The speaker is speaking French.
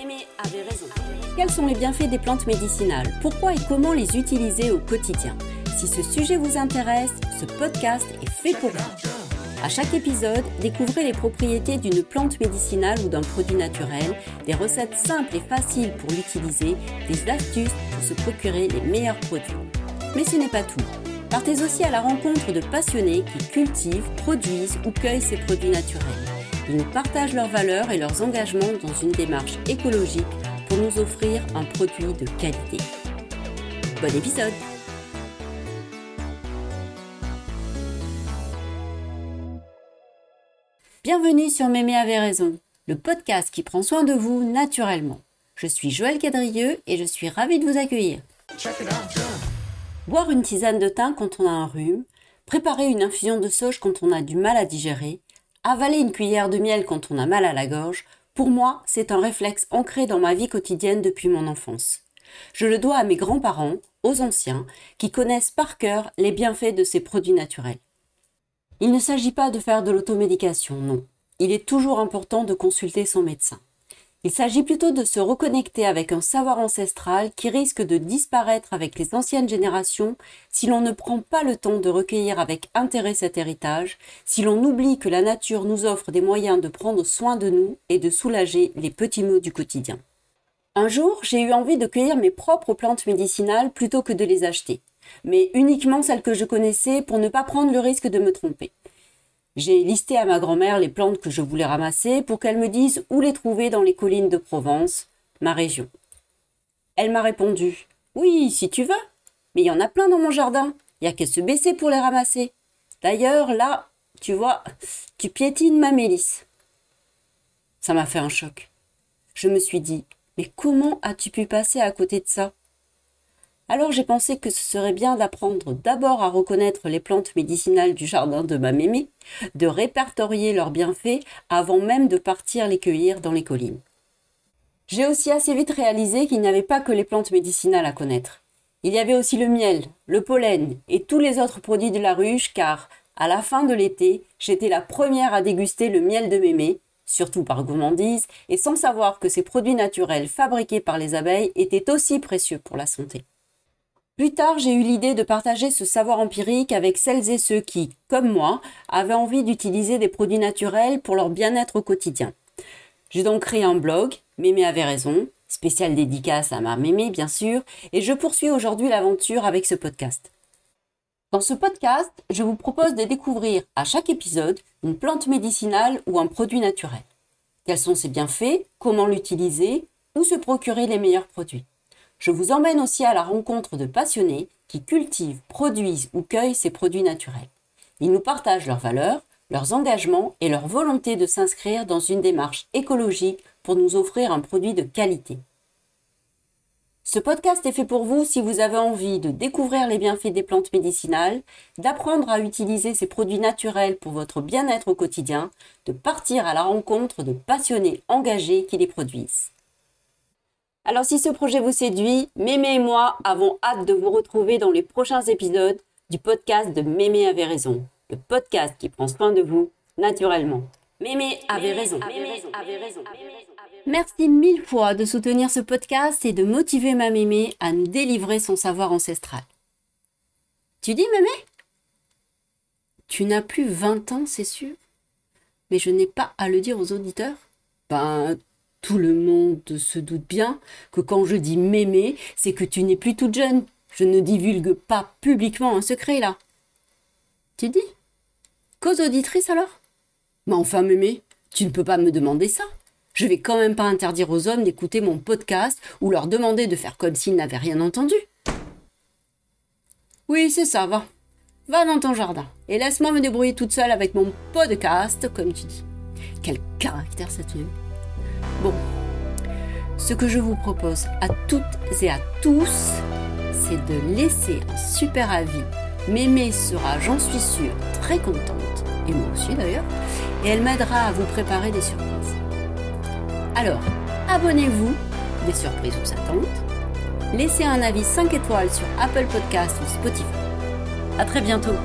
Mémé avait raison. Quels sont les bienfaits des plantes médicinales? Pourquoi et comment les utiliser au quotidien? Si ce sujet vous intéresse, ce podcast est fait pour vous. À chaque épisode, découvrez les propriétés d'une plante médicinale ou d'un produit naturel, des recettes simples et faciles pour l'utiliser, des astuces pour se procurer les meilleurs produits. Mais ce n'est pas tout. Partez aussi à la rencontre de passionnés qui cultivent, produisent ou cueillent ces produits naturels. Ils nous partagent leurs valeurs et leurs engagements dans une démarche écologique pour nous offrir un produit de qualité. Bon épisode Bienvenue sur Mémé avait raison, le podcast qui prend soin de vous naturellement. Je suis Joël Cadrieux et je suis ravie de vous accueillir. Boire une tisane de thym quand on a un rhume, préparer une infusion de sauge quand on a du mal à digérer, avaler une cuillère de miel quand on a mal à la gorge, pour moi, c'est un réflexe ancré dans ma vie quotidienne depuis mon enfance. Je le dois à mes grands-parents, aux anciens, qui connaissent par cœur les bienfaits de ces produits naturels. Il ne s'agit pas de faire de l'automédication, non. Il est toujours important de consulter son médecin. Il s'agit plutôt de se reconnecter avec un savoir ancestral qui risque de disparaître avec les anciennes générations si l'on ne prend pas le temps de recueillir avec intérêt cet héritage, si l'on oublie que la nature nous offre des moyens de prendre soin de nous et de soulager les petits maux du quotidien. Un jour, j'ai eu envie de cueillir mes propres plantes médicinales plutôt que de les acheter, mais uniquement celles que je connaissais pour ne pas prendre le risque de me tromper. J'ai listé à ma grand-mère les plantes que je voulais ramasser pour qu'elle me dise où les trouver dans les collines de Provence, ma région. Elle m'a répondu Oui, si tu veux, mais il y en a plein dans mon jardin, il n'y a qu'à se baisser pour les ramasser. D'ailleurs, là, tu vois, tu piétines ma mélisse. Ça m'a fait un choc. Je me suis dit Mais comment as-tu pu passer à côté de ça? Alors j'ai pensé que ce serait bien d'apprendre d'abord à reconnaître les plantes médicinales du jardin de ma mémé, de répertorier leurs bienfaits avant même de partir les cueillir dans les collines. J'ai aussi assez vite réalisé qu'il n'y avait pas que les plantes médicinales à connaître. Il y avait aussi le miel, le pollen et tous les autres produits de la ruche car, à la fin de l'été, j'étais la première à déguster le miel de mémé, surtout par gourmandise, et sans savoir que ces produits naturels fabriqués par les abeilles étaient aussi précieux pour la santé. Plus tard, j'ai eu l'idée de partager ce savoir empirique avec celles et ceux qui, comme moi, avaient envie d'utiliser des produits naturels pour leur bien-être au quotidien. J'ai donc créé un blog, Mémé avait raison, spécial dédicace à ma Mémé bien sûr, et je poursuis aujourd'hui l'aventure avec ce podcast. Dans ce podcast, je vous propose de découvrir à chaque épisode une plante médicinale ou un produit naturel. Quels sont ses bienfaits, comment l'utiliser, ou se procurer les meilleurs produits. Je vous emmène aussi à la rencontre de passionnés qui cultivent, produisent ou cueillent ces produits naturels. Ils nous partagent leurs valeurs, leurs engagements et leur volonté de s'inscrire dans une démarche écologique pour nous offrir un produit de qualité. Ce podcast est fait pour vous si vous avez envie de découvrir les bienfaits des plantes médicinales, d'apprendre à utiliser ces produits naturels pour votre bien-être au quotidien, de partir à la rencontre de passionnés engagés qui les produisent. Alors si ce projet vous séduit, Mémé et moi avons hâte de vous retrouver dans les prochains épisodes du podcast de Mémé avait raison, le podcast qui prend soin de vous naturellement. Mémé avait raison. Merci mille fois de soutenir ce podcast et de motiver ma Mémé à nous délivrer son savoir ancestral. Tu dis Mémé? Tu n'as plus 20 ans, c'est sûr? Mais je n'ai pas à le dire aux auditeurs? Ben, tout le monde se doute bien que quand je dis mémé, c'est que tu n'es plus toute jeune. Je ne divulgue pas publiquement un secret là. Tu dis? Cause auditrice alors? Mais enfin, mémé, tu ne peux pas me demander ça. Je vais quand même pas interdire aux hommes d'écouter mon podcast ou leur demander de faire comme s'ils n'avaient rien entendu. Oui, c'est ça, va. Va dans ton jardin et laisse-moi me débrouiller toute seule avec mon podcast, comme tu dis. Quel caractère cette Bon, ce que je vous propose à toutes et à tous, c'est de laisser un super avis. Mémé sera, j'en suis sûre, très contente, et moi aussi d'ailleurs, et elle m'aidera à vous préparer des surprises. Alors, abonnez-vous, des surprises vous attendent. Laissez un avis 5 étoiles sur Apple Podcast ou Spotify. À très bientôt